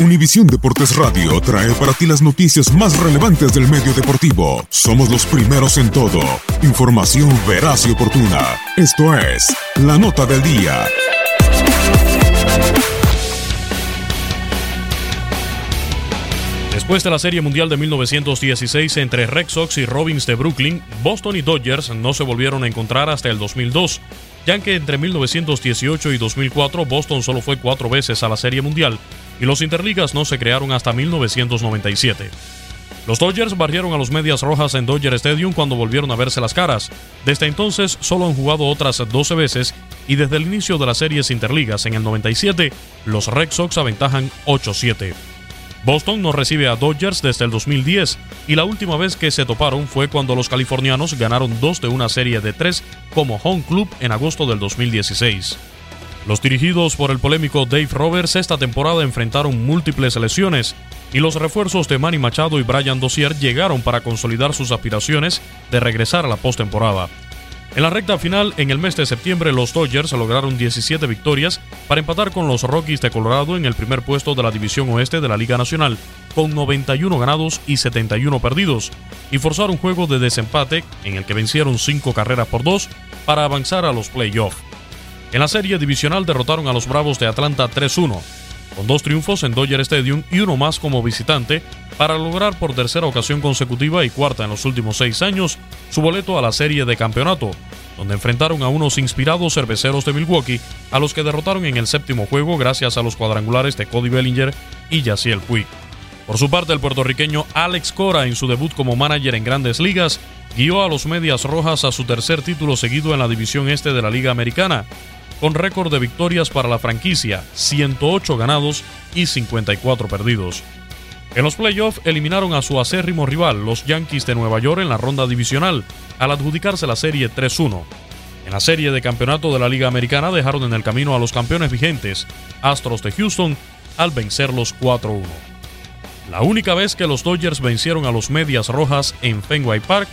Univisión Deportes Radio trae para ti las noticias más relevantes del medio deportivo. Somos los primeros en todo. Información veraz y oportuna. Esto es La Nota del Día. Después de la Serie Mundial de 1916 entre Red Sox y Robins de Brooklyn, Boston y Dodgers no se volvieron a encontrar hasta el 2002, ya que entre 1918 y 2004 Boston solo fue cuatro veces a la Serie Mundial y los Interligas no se crearon hasta 1997. Los Dodgers barrieron a los Medias Rojas en Dodger Stadium cuando volvieron a verse las caras. Desde entonces solo han jugado otras 12 veces y desde el inicio de las series Interligas en el 97, los Red Sox aventajan 8-7. Boston no recibe a Dodgers desde el 2010 y la última vez que se toparon fue cuando los californianos ganaron dos de una serie de tres como home club en agosto del 2016. Los dirigidos por el polémico Dave Roberts esta temporada enfrentaron múltiples lesiones y los refuerzos de Manny Machado y Brian Dozier llegaron para consolidar sus aspiraciones de regresar a la postemporada. En la recta final, en el mes de septiembre, los Dodgers lograron 17 victorias para empatar con los Rockies de Colorado en el primer puesto de la División Oeste de la Liga Nacional, con 91 ganados y 71 perdidos, y forzar un juego de desempate en el que vencieron 5 carreras por 2 para avanzar a los playoffs. En la serie divisional derrotaron a los Bravos de Atlanta 3-1, con dos triunfos en Dodger Stadium y uno más como visitante, para lograr por tercera ocasión consecutiva y cuarta en los últimos seis años su boleto a la serie de campeonato, donde enfrentaron a unos inspirados cerveceros de Milwaukee, a los que derrotaron en el séptimo juego gracias a los cuadrangulares de Cody Bellinger y Yaciel Puig. Por su parte, el puertorriqueño Alex Cora, en su debut como manager en grandes ligas, guió a los Medias Rojas a su tercer título seguido en la división este de la Liga Americana, con récord de victorias para la franquicia, 108 ganados y 54 perdidos. En los playoffs eliminaron a su acérrimo rival, los Yankees de Nueva York, en la ronda divisional, al adjudicarse la serie 3-1. En la serie de campeonato de la Liga Americana dejaron en el camino a los campeones vigentes, Astros de Houston, al vencerlos 4-1. La única vez que los Dodgers vencieron a los Medias Rojas en Fenway Park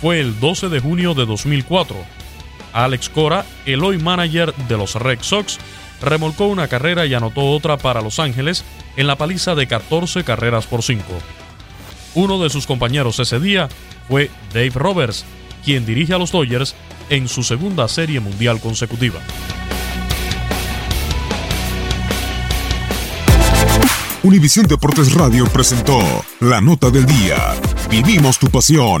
fue el 12 de junio de 2004, Alex Cora, el hoy manager de los Red Sox, remolcó una carrera y anotó otra para Los Ángeles en la paliza de 14 carreras por 5. Uno de sus compañeros ese día fue Dave Roberts, quien dirige a los Dodgers en su segunda serie mundial consecutiva. Univisión Deportes Radio presentó la nota del día. Vivimos tu pasión.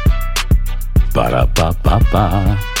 Para pa pa pa.